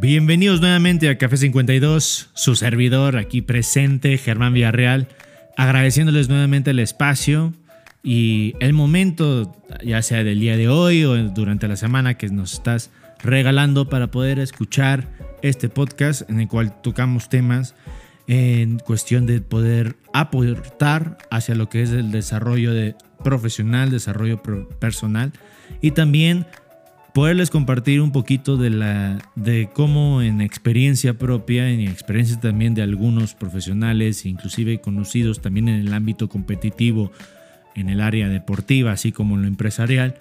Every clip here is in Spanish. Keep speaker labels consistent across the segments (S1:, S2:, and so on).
S1: Bienvenidos nuevamente a Café 52, su servidor aquí presente, Germán Villarreal, agradeciéndoles nuevamente el espacio y el momento, ya sea del día de hoy o durante la semana que nos estás regalando para poder escuchar este podcast en el cual tocamos temas en cuestión de poder aportar hacia lo que es el desarrollo de profesional, desarrollo personal y también poderles compartir un poquito de, la, de cómo en experiencia propia, en experiencia también de algunos profesionales, inclusive conocidos también en el ámbito competitivo, en el área deportiva, así como en lo empresarial,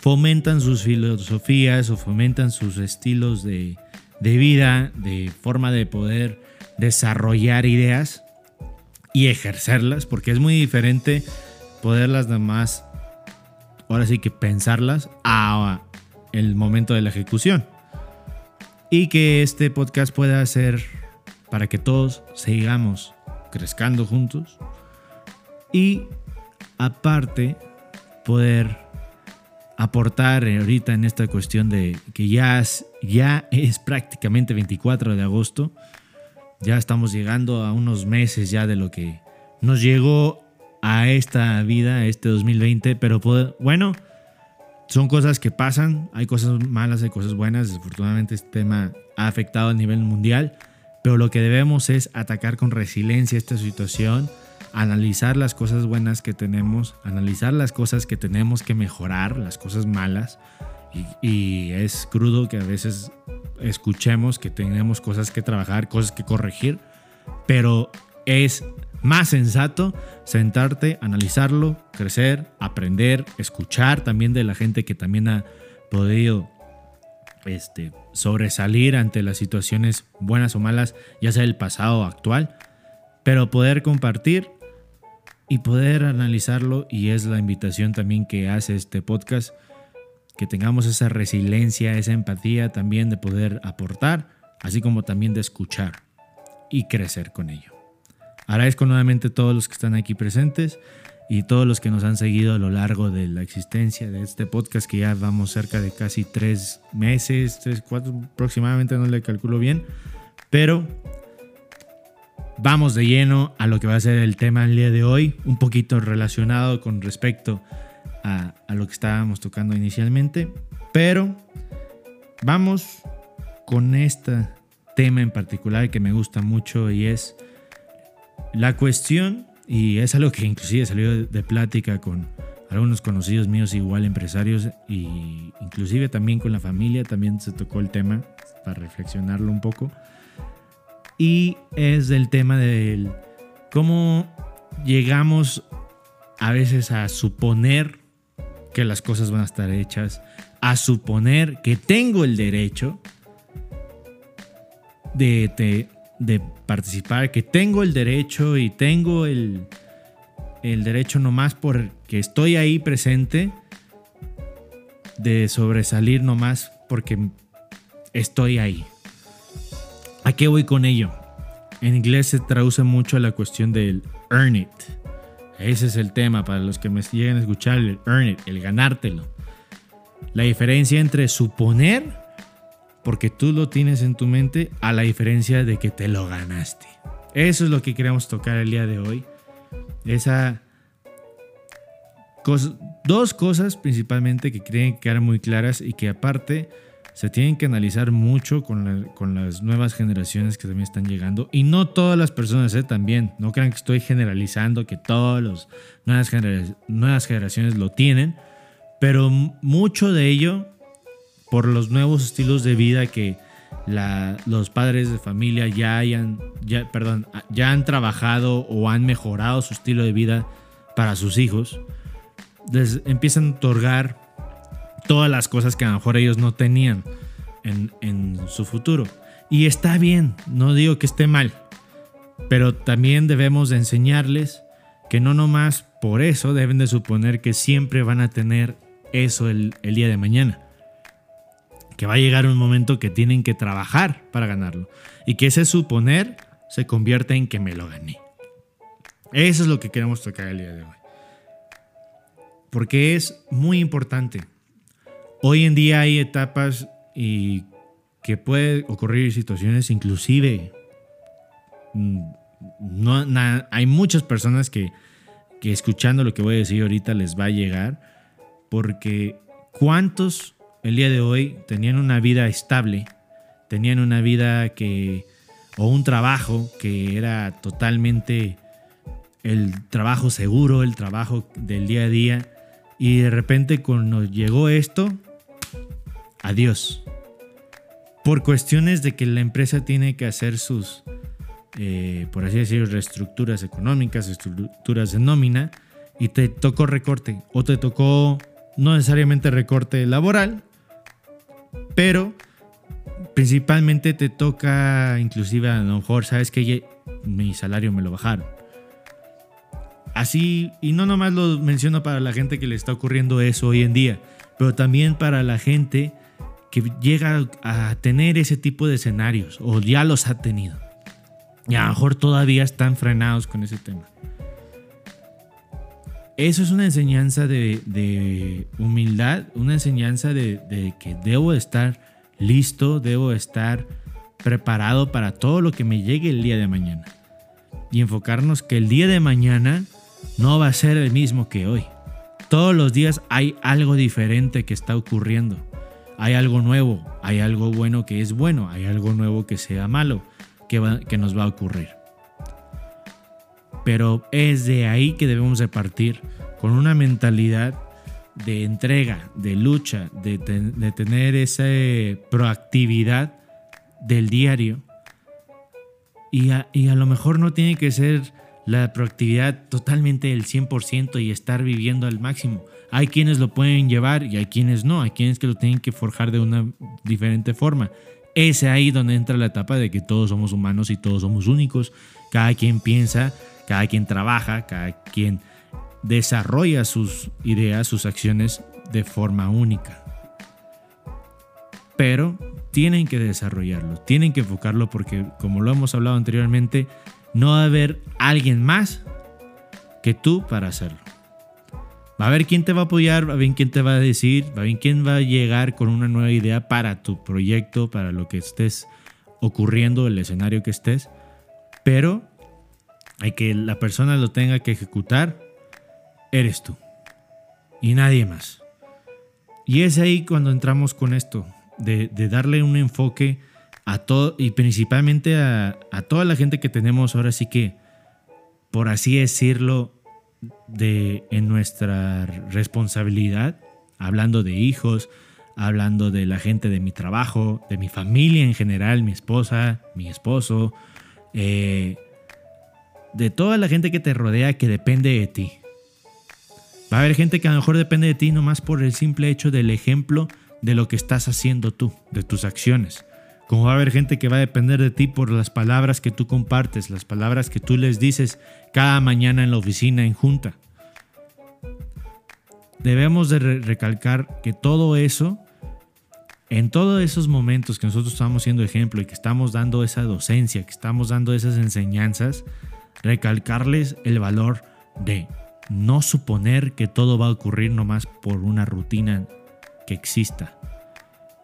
S1: fomentan sus filosofías o fomentan sus estilos de, de vida, de forma de poder desarrollar ideas y ejercerlas, porque es muy diferente poderlas nada más ahora sí que pensarlas a el momento de la ejecución. Y que este podcast pueda ser para que todos sigamos crezcando juntos. Y aparte, poder aportar ahorita en esta cuestión de que ya es, ya es prácticamente 24 de agosto. Ya estamos llegando a unos meses ya de lo que nos llegó a esta vida, a este 2020, pero bueno, son cosas que pasan, hay cosas malas, hay cosas buenas, desafortunadamente este tema ha afectado a nivel mundial, pero lo que debemos es atacar con resiliencia esta situación, analizar las cosas buenas que tenemos, analizar las cosas que tenemos que mejorar, las cosas malas, y, y es crudo que a veces escuchemos que tenemos cosas que trabajar, cosas que corregir, pero es más sensato sentarte, analizarlo, crecer, aprender, escuchar también de la gente que también ha podido este, sobresalir ante las situaciones buenas o malas, ya sea el pasado o actual, pero poder compartir y poder analizarlo y es la invitación también que hace este podcast, que tengamos esa resiliencia, esa empatía también de poder aportar, así como también de escuchar y crecer con ello. Agradezco nuevamente a todos los que están aquí presentes y todos los que nos han seguido a lo largo de la existencia de este podcast que ya vamos cerca de casi tres meses, tres, cuatro aproximadamente, no le calculo bien, pero vamos de lleno a lo que va a ser el tema del día de hoy, un poquito relacionado con respecto a, lo que estábamos tocando inicialmente, pero vamos con este tema en particular que me gusta mucho y es la cuestión, y es algo que inclusive salió de plática con algunos conocidos míos, igual empresarios, y inclusive también con la familia, también se tocó el tema para reflexionarlo un poco. Y es del tema del cómo llegamos a veces a suponer que las cosas van a estar hechas, a suponer que tengo el derecho de, de, de participar, que tengo el derecho y tengo el, el derecho nomás porque estoy ahí presente de sobresalir nomás porque estoy ahí. ¿A qué voy con ello? En inglés se traduce mucho la cuestión del earn it. Ese es el tema para los que me lleguen a escuchar, el earn it, el ganártelo. La diferencia entre suponer porque tú lo tienes en tu mente a la diferencia de que te lo ganaste. Eso es lo que queremos tocar el día de hoy. Esa dos cosas principalmente que tienen que quedar muy claras y que aparte se tienen que analizar mucho con, las nuevas generaciones que también están llegando. Y no todas las personas ¿eh? también. No crean que estoy generalizando que todas las nuevas, generaciones lo tienen. Pero mucho de ello por los nuevos estilos de vida que los padres de familia ya hayan, ya, perdón, ya han trabajado o han mejorado su estilo de vida para sus hijos, les empiezan a otorgar todas las cosas que a lo mejor ellos no tenían en, en su futuro. Y está bien, no digo que esté mal, pero también debemos de enseñarles que no nomás por eso deben de suponer que siempre van a tener eso el, el día de mañana. Que va a llegar un momento que tienen que trabajar para ganarlo. Y que ese suponer se convierte en que me lo gané. Eso es lo que queremos tocar el día de hoy. Porque es muy importante. Hoy en día hay etapas y que puede ocurrir situaciones inclusive mm, hay muchas personas que, que escuchando lo que voy a decir ahorita les va a llegar porque cuántos el día de hoy tenían una vida estable tenían una vida que o un trabajo que era totalmente el trabajo seguro el trabajo del día a día y de repente cuando llegó esto adiós por cuestiones de que la empresa tiene que hacer sus, eh, por así decirlo, reestructuras económicas, estructuras de nómina, y te tocó recorte, o te tocó no necesariamente recorte laboral, pero principalmente te toca, inclusive a lo mejor, sabes que mi salario me lo bajaron. Así, y no nomás lo menciono para la gente que le está ocurriendo eso hoy en día, pero también para la gente que llega a tener ese tipo de escenarios o ya los ha tenido. Y a lo mejor todavía están frenados con ese tema. Eso es una enseñanza de, humildad, una enseñanza de, de, que debo estar listo, debo estar preparado para todo lo que me llegue el día de mañana. Y enfocarnos que el día de mañana no va a ser el mismo que hoy. Todos los días hay algo diferente que está ocurriendo hay algo nuevo, hay algo bueno que es bueno, hay algo nuevo que sea malo, que, que nos va a ocurrir. Pero es de ahí que debemos de partir con una mentalidad de entrega, de lucha, de, tener esa proactividad del diario. Y a, y a lo mejor no tiene que ser la proactividad totalmente del 100% y estar viviendo al máximo. Hay quienes lo pueden llevar y hay quienes no, hay quienes que lo tienen que forjar de una diferente forma. Es ahí donde entra la etapa de que todos somos humanos y todos somos únicos. Cada quien piensa, cada quien trabaja, cada quien desarrolla sus ideas, sus acciones de forma única. Pero tienen que desarrollarlo, tienen que enfocarlo porque como lo hemos hablado anteriormente, no va a haber alguien más que tú para hacerlo. A haber quién te va a apoyar, a haber quién te va a decir, a haber quién va a llegar con una nueva idea para tu proyecto, para lo que estés ocurriendo, el escenario que estés. Pero hay que la persona lo tenga que ejecutar, eres tú. Y nadie más. Y es ahí cuando entramos con esto, de, darle un enfoque a todo y principalmente a, toda la gente que tenemos ahora sí que, por así decirlo, de, en nuestra responsabilidad, hablando de hijos, hablando de la gente de mi trabajo, de mi familia en general, mi esposa, mi esposo, eh, de toda la gente que te rodea que depende de ti. Va a haber gente que a lo mejor depende de ti nomás por el simple hecho del ejemplo de lo que estás haciendo tú, de tus acciones. Como va a haber gente que va a depender de ti por las palabras que tú compartes, las palabras que tú les dices cada mañana en la oficina, en junta. Debemos de recalcar que todo eso, en todos esos momentos que nosotros estamos siendo ejemplo y que estamos dando esa docencia, que estamos dando esas enseñanzas, recalcarles el valor de no suponer que todo va a ocurrir nomás por una rutina que exista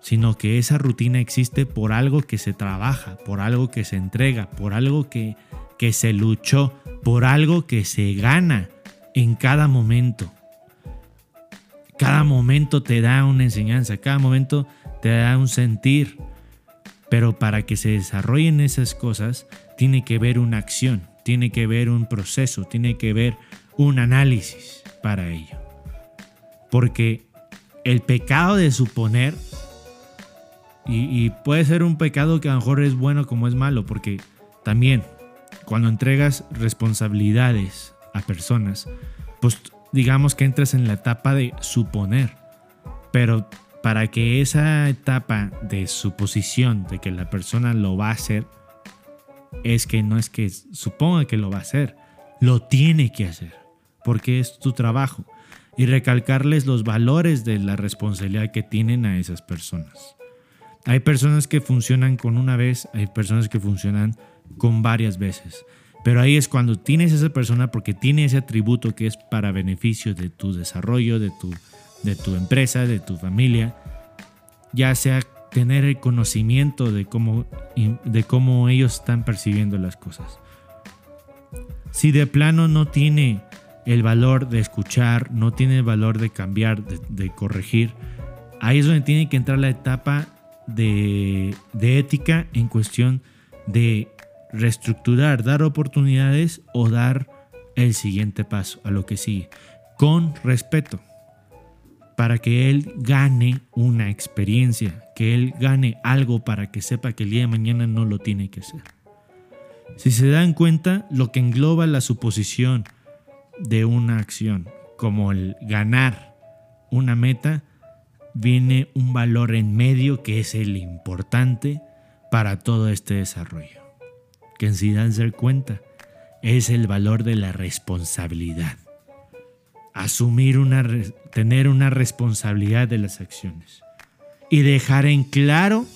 S1: sino que esa rutina existe por algo que se trabaja, por algo que se entrega, por algo que, que se luchó, por algo que se gana en cada momento. Cada momento te da una enseñanza, cada momento te da un sentir, pero para que se desarrollen esas cosas tiene que haber una acción, tiene que haber un proceso, tiene que haber un análisis para ello. Porque el pecado de suponer y, puede ser un pecado que a lo mejor es bueno como es malo, porque también cuando entregas responsabilidades a personas, pues digamos que entras en la etapa de suponer. Pero para que esa etapa de suposición de que la persona lo va a hacer, es que no es que suponga que lo va a hacer, lo tiene que hacer, porque es tu trabajo. y recalcarles los valores de la responsabilidad que tienen a esas personas. Hay personas que funcionan con una vez, hay personas que funcionan con varias veces. Pero ahí es cuando tienes esa persona porque tiene ese atributo que es para beneficio de tu desarrollo, de tu, de tu empresa, de tu familia, ya sea tener el conocimiento de cómo, de cómo ellos están percibiendo las cosas. Si de plano no tiene el valor de escuchar, no tiene el valor de cambiar, de, corregir, ahí es donde tiene que entrar la etapa de, ética en cuestión de reestructurar, dar oportunidades o dar el siguiente paso a lo que sigue, con respeto, para que él gane una experiencia, que él gane algo para que sepa que el día de mañana no lo tiene que hacer. Si se dan cuenta, lo que engloba la suposición de una acción, como el ganar una meta, viene un valor en medio que es el importante para todo este desarrollo que en sí dar cuenta es el valor de la responsabilidad. Asumir una, tener una responsabilidad de las acciones y dejar en claro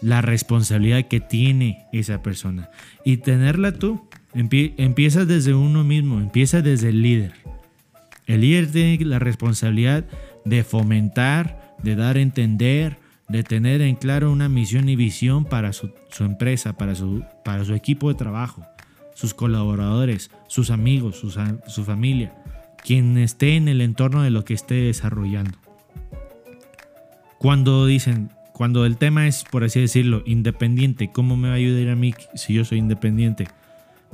S1: la responsabilidad que tiene esa persona y tenerla tú. empieza desde uno mismo, empieza desde el líder. El líder tiene la responsabilidad de fomentar, de dar a entender, de tener en claro una misión y visión para su, empresa, para su, para su equipo de trabajo, sus colaboradores, sus amigos, su, familia, quien esté en el entorno de lo que esté desarrollando. Cuando dicen, cuando el tema es, por así decirlo, independiente, ¿cómo me va a ayudar a mí si yo soy independiente?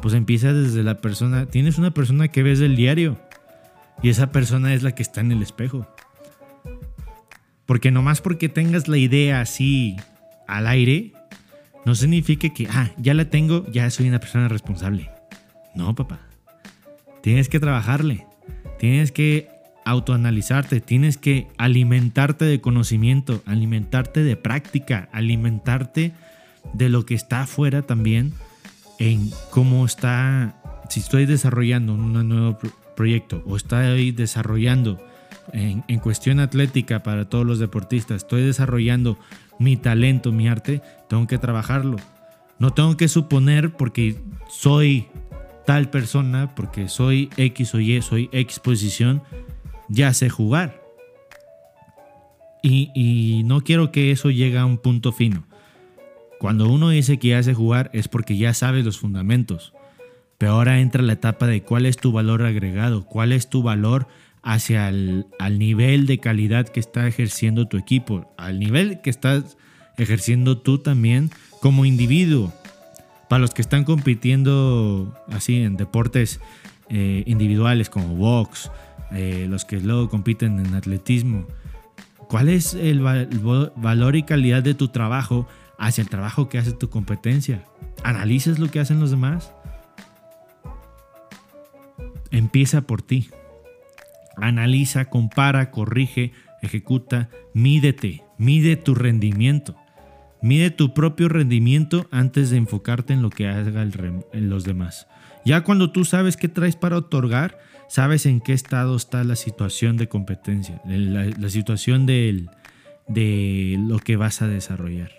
S1: Pues empieza desde la persona, tienes una persona que ves del diario y esa persona es la que está en el espejo. Porque nomás porque tengas la idea así al aire, no significa que, ah, ya la tengo, ya soy una persona responsable. No, papá. Tienes que trabajarle. Tienes que autoanalizarte. Tienes que alimentarte de conocimiento, alimentarte de práctica, alimentarte de lo que está afuera también en cómo está, si estoy desarrollando un nuevo proyecto o estoy desarrollando en, cuestión atlética para todos los deportistas, estoy desarrollando mi talento, mi arte, tengo que trabajarlo. No tengo que suponer porque soy tal persona, porque soy X o Y, soy X posición, ya sé jugar. Y, no quiero que eso llegue a un punto fino. Cuando uno dice que ya sé jugar es porque ya sabe los fundamentos. Pero ahora entra la etapa de cuál es tu valor agregado, cuál es tu valor hacia el al nivel de calidad que está ejerciendo tu equipo, al nivel que estás ejerciendo tú también como individuo. Para los que están compitiendo así en deportes eh, individuales como box, eh, los que luego compiten en atletismo, ¿cuál es el valor y calidad de tu trabajo hacia el trabajo que hace tu competencia? ¿Analizas lo que hacen los demás? Empieza por ti. Analiza, compara, corrige, ejecuta, mídete, mide tu rendimiento. Mide tu propio rendimiento antes de enfocarte en lo que haga en los demás. Ya cuando tú sabes qué traes para otorgar, sabes en qué estado está la situación de competencia, la, situación de, de lo que vas a desarrollar.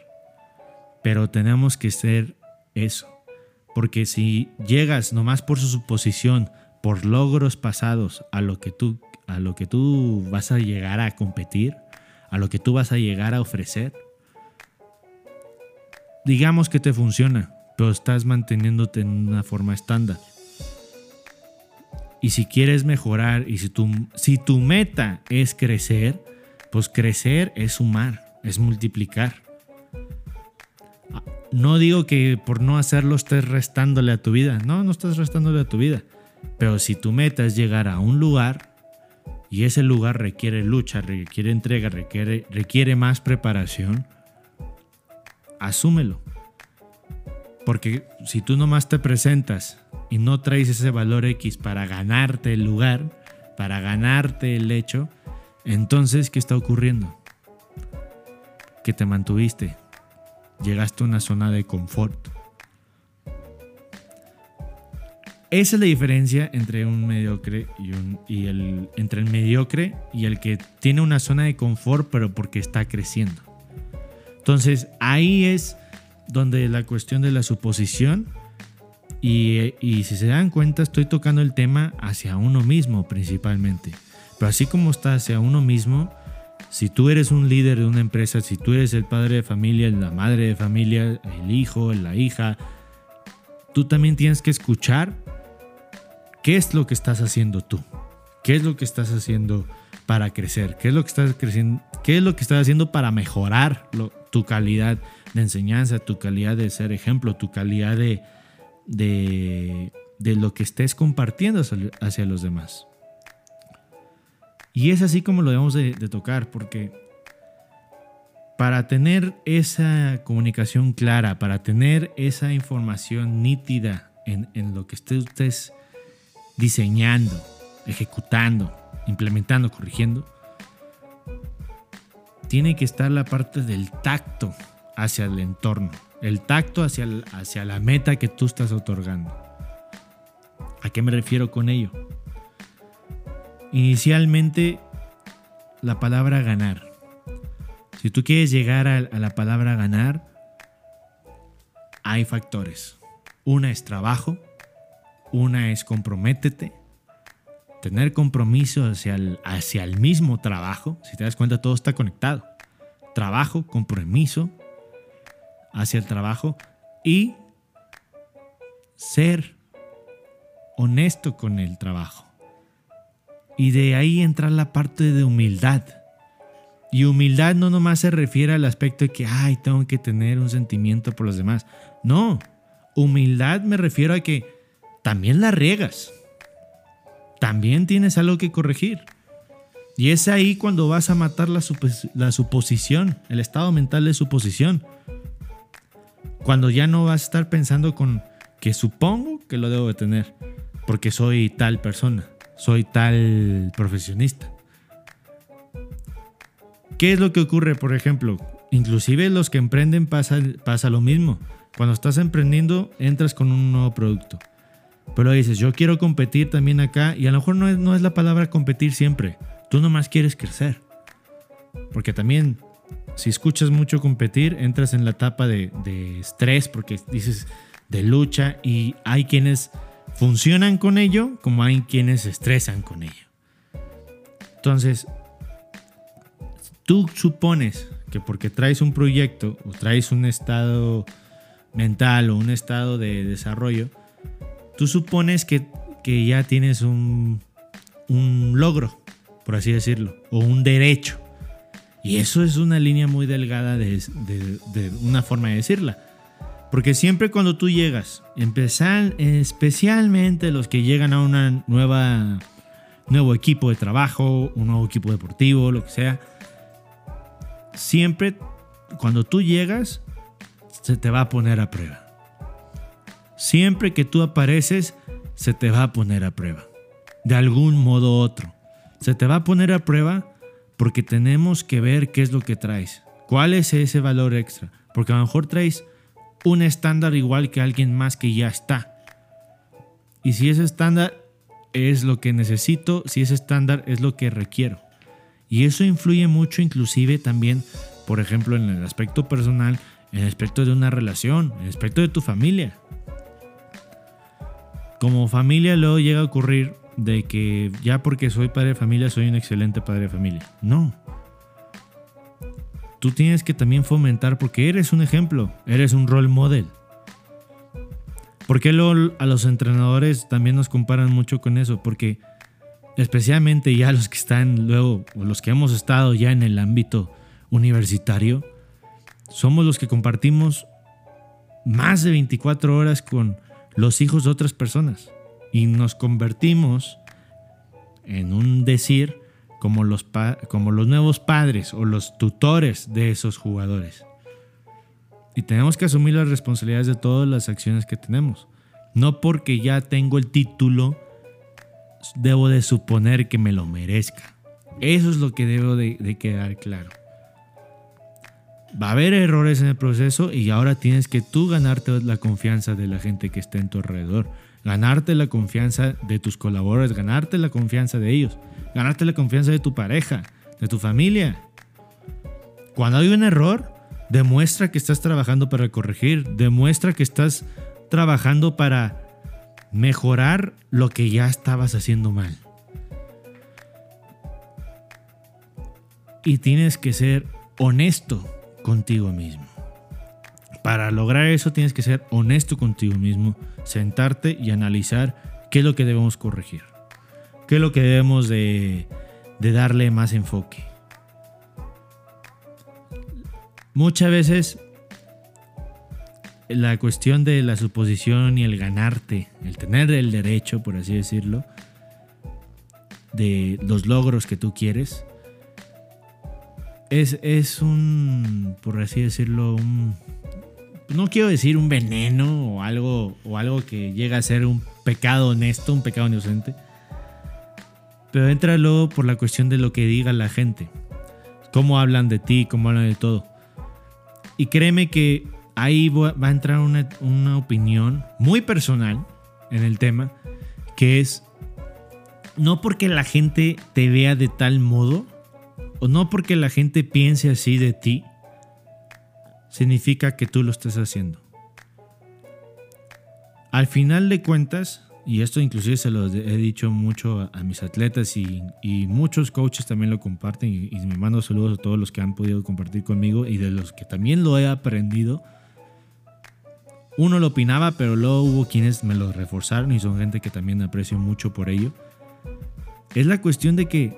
S1: Pero tenemos que ser eso. Porque si llegas nomás por su suposición, por logros pasados a lo que tú a lo que tú vas a llegar a competir, a lo que tú vas a llegar a ofrecer. Digamos que te funciona, pero estás manteniéndote en una forma estándar. Y si quieres mejorar y si tu, si tu meta es crecer, pues crecer es sumar, es multiplicar. No digo que por no hacerlo estés restándole a tu vida, no, no estás restándole a tu vida. Pero si tu meta es llegar a un lugar, y ese lugar requiere lucha, requiere entrega, requiere, requiere más preparación, asúmelo. Porque si tú nomás te presentas y no traes ese valor X para ganarte el lugar, para ganarte el hecho, entonces, ¿qué está ocurriendo? Que te mantuviste, llegaste a una zona de confort. Esa es la diferencia entre un mediocre y, un, el, entre el mediocre y el que tiene una zona de confort pero porque está creciendo. Entonces ahí es donde la cuestión de la suposición y, y, si se dan cuenta estoy tocando el tema hacia uno mismo principalmente. Pero así como está hacia uno mismo, si tú eres un líder de una empresa, si tú eres el padre de familia, la madre de familia, el hijo, la hija, tú también tienes que escuchar qué es lo que estás haciendo tú. ¿Qué es lo que estás haciendo para crecer? ¿Qué es lo que estás creciendo? ¿Qué es lo que estás haciendo para mejorar tu calidad de enseñanza, tu calidad de ser ejemplo, tu calidad de, de, lo que estés compartiendo hacia, los demás? Y es así como lo debemos de, tocar, porque para tener esa comunicación clara, para tener esa información nítida en, en lo que estés diseñando, ejecutando, implementando, corrigiendo, tiene que estar la parte del tacto hacia el entorno, el tacto hacia, hacia la meta que tú estás otorgando. ¿A qué me refiero con ello? Inicialmente, la palabra ganar. Si tú quieres llegar a, a la palabra ganar, hay factores. Una es trabajo, una es comprométete, tener compromiso hacia el, hacia el mismo trabajo. Si te das cuenta, todo está conectado. Trabajo, compromiso hacia el trabajo y ser honesto con el trabajo. Y de ahí entra la parte de humildad. Y humildad no nomás se refiere al aspecto de que, ay, tengo que tener un sentimiento por los demás. No, humildad me refiero a que también la riegas también tienes algo que corregir. Y es ahí cuando vas a matar la, suposición, el estado mental de suposición. Cuando ya no vas a estar pensando con que supongo que lo debo de tener, porque soy tal persona, soy tal profesionista. ¿Qué es lo que ocurre, por ejemplo? Inclusive los que emprenden pasa, pasa lo mismo. Cuando estás emprendiendo, entras con un nuevo producto. Pero dices, yo quiero competir también acá y a lo mejor no es, no es la palabra competir siempre. Tú nomás quieres crecer. Porque también, si escuchas mucho competir, entras en la etapa de, de estrés porque dices de lucha y hay quienes funcionan con ello como hay quienes se estresan con ello. Entonces, tú supones que porque traes un proyecto o traes un estado mental o un estado de desarrollo, tú supones que, ya tienes un, logro, por así decirlo, o un derecho. Y eso es una línea muy delgada de, una forma de decirla. Porque siempre cuando tú llegas, empezar, especialmente los que llegan a un nueva nuevo equipo de trabajo, un nuevo equipo deportivo, lo que sea, siempre cuando tú llegas se te va a poner a prueba. Siempre que tú apareces, se te va a poner a prueba. De algún modo u otro. Se te va a poner a prueba porque tenemos que ver qué es lo que traes. ¿Cuál es ese valor extra? Porque a lo mejor traes un estándar igual que alguien más que ya está. Y si ese estándar es lo que necesito, si ese estándar es lo que requiero. Y eso influye mucho inclusive también, por ejemplo, en el aspecto personal, en el aspecto de una relación, en el aspecto de tu familia como familia luego llega a ocurrir de que ya porque soy padre de familia soy un excelente padre de familia. No. Tú tienes que también fomentar porque eres un ejemplo, eres un role model. Porque luego a los entrenadores también nos comparan mucho con eso? Porque especialmente ya los que están luego, o los que hemos estado ya en el ámbito universitario, somos los que compartimos más de 24 horas con los hijos de otras personas y nos convertimos en un decir como los, como los nuevos padres o los tutores de esos jugadores. Y tenemos que asumir las responsabilidades de todas las acciones que tenemos. No porque ya tengo el título, debo de suponer que me lo merezca. Eso es lo que debo de quedar claro. Va a haber errores en el proceso y ahora tienes que tú ganarte la confianza de la gente que está en tu alrededor. ganarte la confianza de tus colaboradores, ganarte la confianza de ellos, ganarte la confianza de tu pareja, de tu familia. Cuando hay un error, demuestra que estás trabajando para corregir, demuestra que estás trabajando para mejorar lo que ya estabas haciendo mal. Y tienes que ser honesto contigo mismo. Para lograr eso tienes que ser honesto contigo mismo, sentarte y analizar qué es lo que debemos corregir, qué es lo que debemos de, darle más enfoque. Muchas veces la cuestión de la suposición y el ganarte, el tener el derecho, por así decirlo, de los logros que tú quieres, es, es un, por así decirlo, un, no quiero decir un veneno o algo, o algo que llega a ser un pecado honesto, un pecado inocente. Pero entra luego por la cuestión de lo que diga la gente. Cómo hablan de ti, cómo hablan de todo. Y créeme que ahí va a entrar una, una opinión muy personal en el tema, que es no porque la gente te vea de tal modo, o no porque la gente piense así de ti, significa que tú lo estés haciendo. Al final de cuentas, y esto inclusive se lo he dicho mucho a, mis atletas y, muchos coaches también lo comparten y, y, me mando saludos a todos los que han podido compartir conmigo y de los que también lo he aprendido. Uno lo opinaba, pero luego hubo quienes me lo reforzaron y son gente que también aprecio mucho por ello. Es la cuestión de que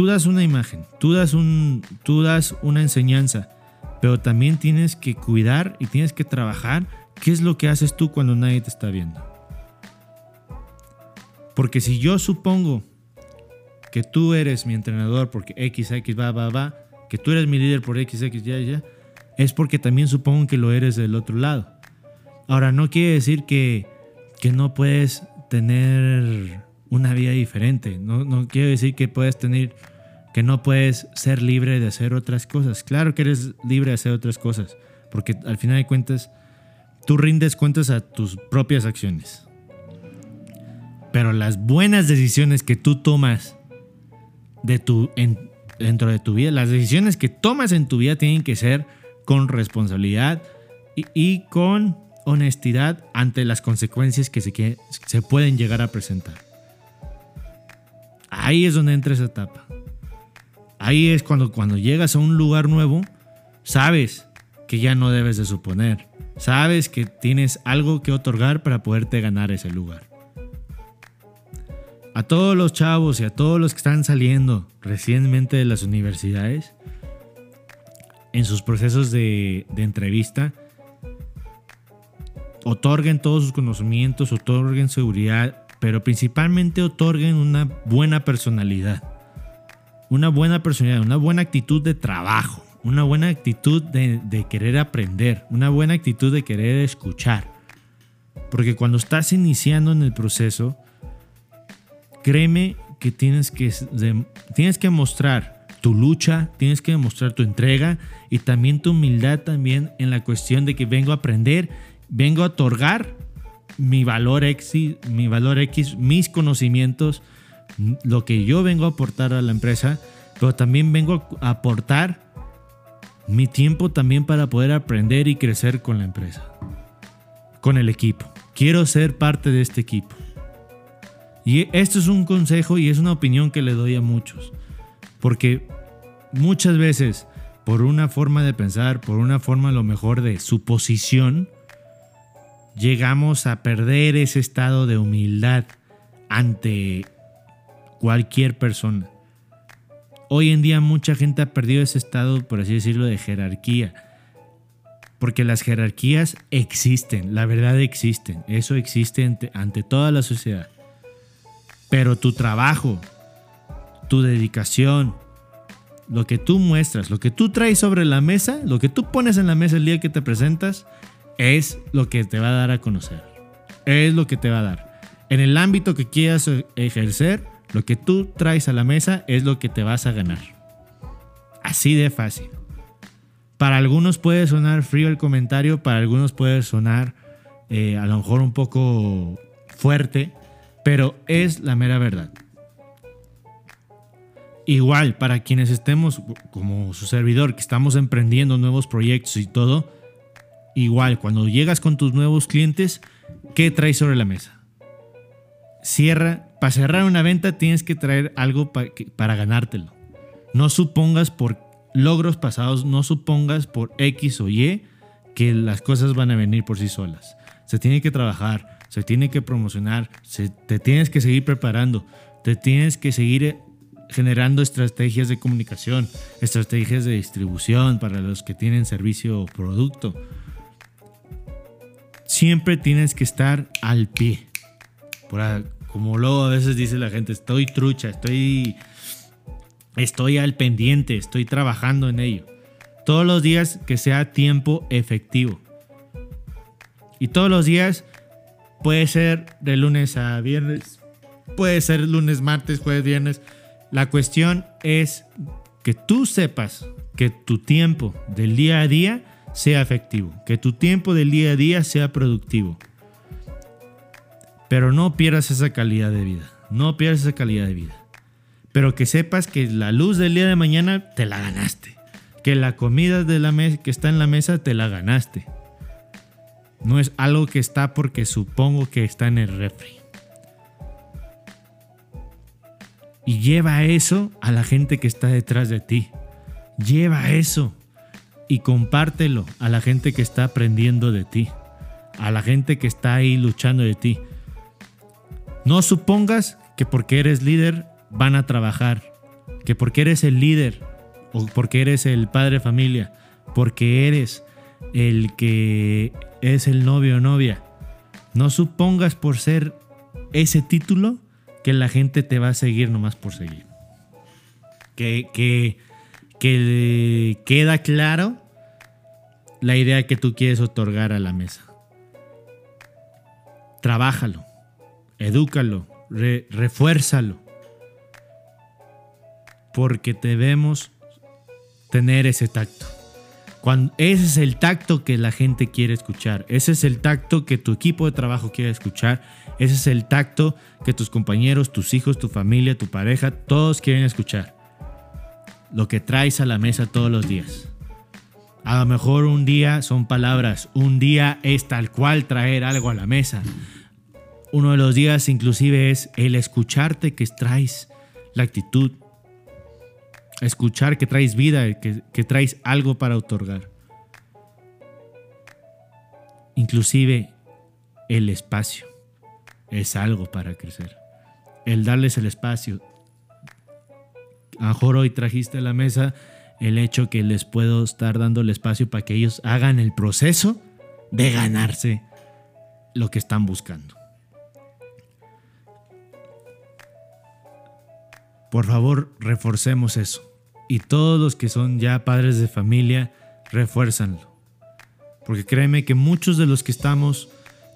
S1: tú das una imagen, tú das, un, tú das una enseñanza, pero también tienes que cuidar y tienes que trabajar qué es lo que haces tú cuando nadie te está viendo. Porque si yo supongo que tú eres mi entrenador porque XX va, va, va, que tú eres mi líder por XX, ya, ya, es porque también supongo que lo eres del otro lado. Ahora, no quiere decir que, que no puedes tener una vida diferente. No, no quiero decir que puedes tener, que no puedes ser libre de hacer otras cosas. Claro que eres libre de hacer otras cosas, porque al final de cuentas, tú rindes cuentas a tus propias acciones. Pero las buenas decisiones que tú tomas de tu, dentro de tu vida, las decisiones que tomas en tu vida tienen que ser con responsabilidad y, y con honestidad ante las consecuencias que se, que se pueden llegar a presentar. Ahí es donde entra esa etapa. Ahí es cuando, cuando llegas a un lugar nuevo, sabes que ya no debes de suponer. Sabes que tienes algo que otorgar para poderte ganar ese lugar. A todos los chavos y a todos los que están saliendo recientemente de las universidades, en sus procesos de, de entrevista, otorguen todos sus conocimientos, otorguen seguridad, pero principalmente otorguen una buena personalidad. Una buena personalidad, una buena actitud de trabajo, una buena actitud de, querer aprender, una buena actitud de querer escuchar. Porque cuando estás iniciando en el proceso, créeme que tienes que, tienes que mostrar tu lucha, tienes que demostrar tu entrega y también tu humildad también en la cuestión de que vengo a aprender, vengo a otorgar mi valor X, mi valor X, mis conocimientos, lo que yo vengo a aportar a la empresa, pero también vengo a aportar mi tiempo también para poder aprender y crecer con la empresa, con el equipo. Quiero ser parte de este equipo. Y esto es un consejo y es una opinión que le doy a muchos, porque muchas veces por una forma de pensar, por una forma a lo mejor de suposición, llegamos a perder ese estado de humildad ante cualquier persona. Hoy en día mucha gente ha perdido ese estado, por así decirlo, de jerarquía. Porque las jerarquías existen, la verdad existen, eso existe ante, toda la sociedad. Pero tu trabajo, tu dedicación, lo que tú muestras, lo que tú traes sobre la mesa, lo que tú pones en la mesa el día que te presentas, es lo que te va a dar a conocer. Es lo que te va a dar. En el ámbito que quieras ejercer, lo que tú traes a la mesa es lo que te vas a ganar. Así de fácil. Para algunos puede sonar frío el comentario, para algunos puede sonar eh, a lo mejor un poco fuerte, pero es la mera verdad. Igual, para quienes estemos, como su servidor, que estamos emprendiendo nuevos proyectos y todo, igual, cuando llegas con tus nuevos clientes, ¿qué traes sobre la mesa? Cierra, para cerrar una venta tienes que traer algo para ganártelo. No supongas por logros pasados, no supongas por X o Y que las cosas van a venir por sí solas. Se tiene que trabajar, se tiene que promocionar, se, te tienes que seguir preparando, te tienes que seguir generando estrategias de comunicación, estrategias de distribución para los que tienen servicio o producto. Siempre tienes que estar al pie. como luego a veces dice la gente, estoy trucha, estoy, estoy al pendiente, estoy trabajando en ello. Todos los días que sea tiempo efectivo. Y todos los días puede ser de lunes a viernes, puede ser lunes, martes, jueves, viernes la cuestión es que tú sepas que tu tiempo del día a día sea efectivo, que tu tiempo del día a día sea productivo. Pero no pierdas esa calidad de vida, no pierdas esa calidad de vida. Pero que sepas que la luz del día de mañana te la ganaste, que la comida de la que está en la mesa te la ganaste. No es algo que está porque supongo que está en el refri. Y lleva eso a la gente que está detrás de ti. Lleva eso y compártelo a la gente que está aprendiendo de ti. A la gente que está ahí luchando de ti. No supongas que porque eres líder van a trabajar. Que porque eres el líder o porque eres el padre familia. Porque eres el que es el novio o novia. No supongas por ser ese título que la gente te va a seguir nomás por seguir. Que, que, que queda claro la idea que tú quieres otorgar a la mesa. Trabájalo, edúcalo, refuérzalo. Porque debemos tener ese tacto. Cuando, ese es el tacto que la gente quiere escuchar. Ese es el tacto que tu equipo de trabajo quiere escuchar. Ese es el tacto que tus compañeros, tus hijos, tu familia, tu pareja, todos quieren escuchar. Lo que traes a la mesa todos los días. A lo mejor un día son palabras, un día es tal cual traer algo a la mesa. Uno de los días inclusive es el escucharte que traes la actitud, escuchar que traes vida, que, que traes algo para otorgar. Inclusive el espacio es algo para crecer. El darles el espacio. Mejor hoy trajiste a la mesa el hecho que les puedo estar dando el espacio para que ellos hagan el proceso de ganarse lo que están buscando. Por favor, reforcemos eso y todos los que son ya padres de familia, refuérzanlo. Porque créeme que muchos de los que estamos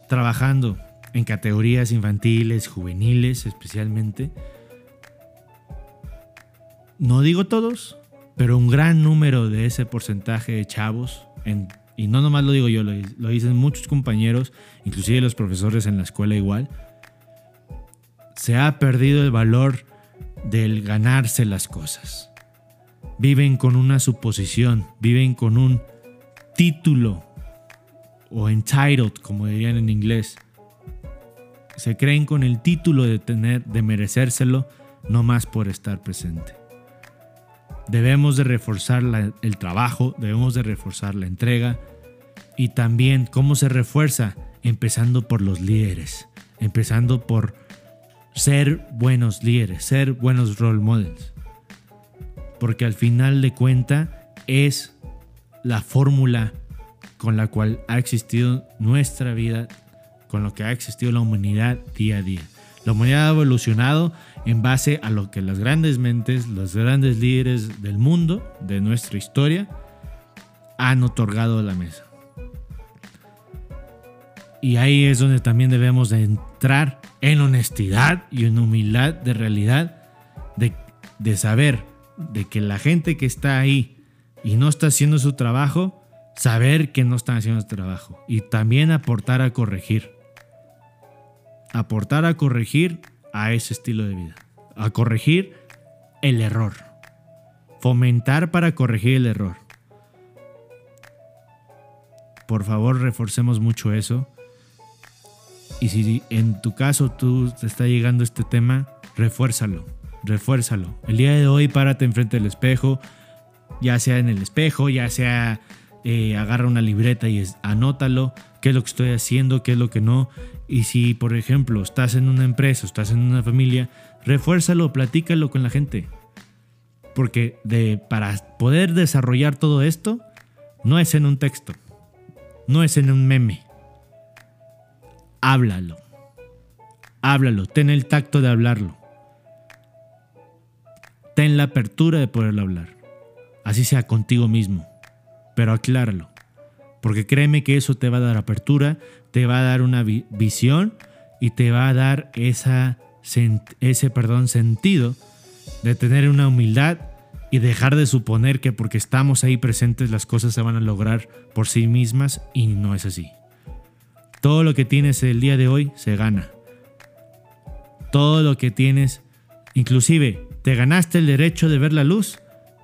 S1: trabajando en categorías infantiles, juveniles especialmente, no digo todos, pero un gran número de ese porcentaje de chavos, y no nomás lo digo yo, lo, lo dicen muchos compañeros, inclusive los profesores en la escuela igual, se ha perdido el valor del ganarse las cosas viven con una suposición, viven con un título o entitled, como dirían en inglés. Se creen con el título de tener, de merecérselo, no más por estar presente. Debemos de reforzar el trabajo, debemos de reforzar la entrega y también cómo se refuerza, empezando por los líderes, empezando por ser buenos líderes, ser buenos role models porque al final de cuenta es la fórmula con la cual ha existido nuestra vida, con lo que ha existido la humanidad día a día. La humanidad ha evolucionado en base a lo que las grandes mentes, los grandes líderes del mundo, de nuestra historia, han otorgado a la mesa. Y ahí es donde también debemos de entrar en honestidad y en humildad de realidad, de, de saber de que la gente que está ahí y no está haciendo su trabajo, saber que no están haciendo su trabajo y también aportar a corregir. Aportar a corregir a ese estilo de vida. A corregir el error. Fomentar para corregir el error. Por favor, reforcemos mucho eso. Y si en tu caso tú te está llegando este tema, refuérzalo, refuérzalo. El día de hoy párate enfrente del espejo, ya sea en el espejo, ya sea eh, agarra una libreta y anótalo, qué es lo que estoy haciendo, qué es lo que no. Y si, por ejemplo, estás en una empresa, estás en una familia, refuérzalo, platícalo con la gente. Porque de, para poder desarrollar todo esto, no es en un texto, no es en un meme. Háblalo. Háblalo, ten el tacto de hablarlo. Ten la apertura de poderlo hablar. Así sea contigo mismo. Pero acláralo. Porque créeme que eso te va a dar apertura, te va a dar una visión y te va a dar ese perdón, sentido de tener una humildad y dejar de suponer que porque estamos ahí presentes las cosas se van a lograr por sí mismas y no es así. Todo lo que tienes el día de hoy se gana. Todo lo que tienes, inclusive te ganaste el derecho de ver la luz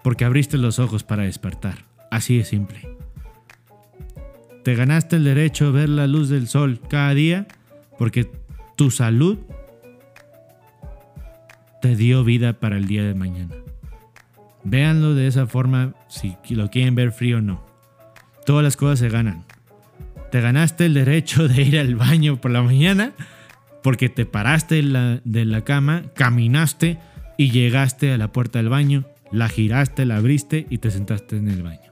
S1: porque abriste los ojos para despertar. Así de simple. Te ganaste el derecho a ver la luz del sol cada día porque tu salud te dio vida para el día de mañana. Véanlo de esa forma si lo quieren ver frío o no. Todas las cosas se ganan. Te ganaste el derecho de ir al baño por la mañana porque te paraste la, de la cama, caminaste y llegaste a la puerta del baño, la giraste, la abriste y te sentaste en el baño.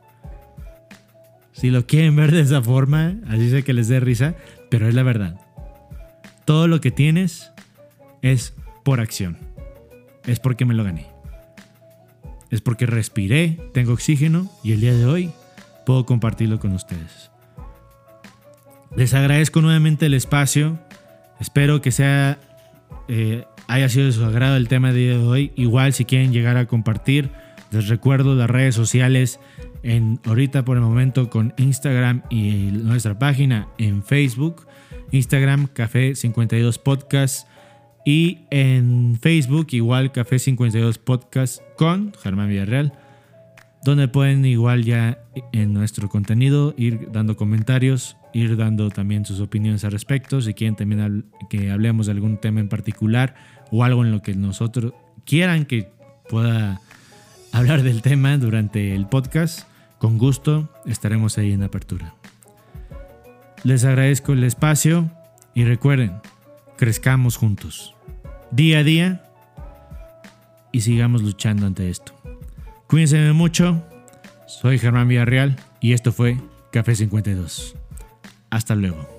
S1: Si lo quieren ver de esa forma, así sé que les dé risa, pero es la verdad. Todo lo que tienes es por acción. Es porque me lo gané es porque respiré, tengo oxígeno y el día de hoy puedo compartirlo con ustedes. Les agradezco nuevamente el espacio. Espero que sea eh, haya sido de su agrado el tema de hoy. Igual si quieren llegar a compartir, les recuerdo las redes sociales en ahorita por el momento con Instagram y nuestra página en Facebook, Instagram Café 52 Podcast y en Facebook, igual Café 52 Podcast con Germán Villarreal, donde pueden igual ya en nuestro contenido ir dando comentarios, ir dando también sus opiniones al respecto. Si quieren también que hablemos de algún tema en particular o algo en lo que nosotros quieran que pueda hablar del tema durante el podcast, con gusto estaremos ahí en apertura. Les agradezco el espacio y recuerden, crezcamos juntos día a día y sigamos luchando ante esto. Cuídense mucho. Soy Germán Villarreal y esto fue Café 52. Hasta luego.